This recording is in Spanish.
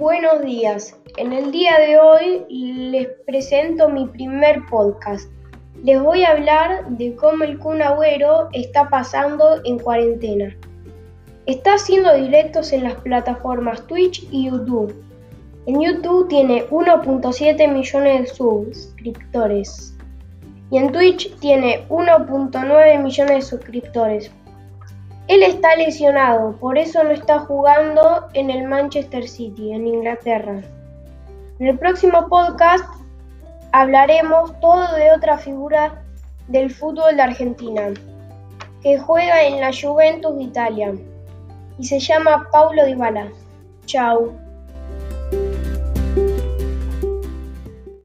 Buenos días. En el día de hoy les presento mi primer podcast. Les voy a hablar de cómo el Kun Agüero está pasando en cuarentena. Está haciendo directos en las plataformas Twitch y YouTube. En YouTube tiene 1.7 millones de suscriptores y en Twitch tiene 1.9 millones de suscriptores. Él está lesionado, por eso no está jugando en el Manchester City, en Inglaterra. En el próximo podcast hablaremos todo de otra figura del fútbol de Argentina, que juega en la Juventus de Italia y se llama Paulo Dybala. Chao.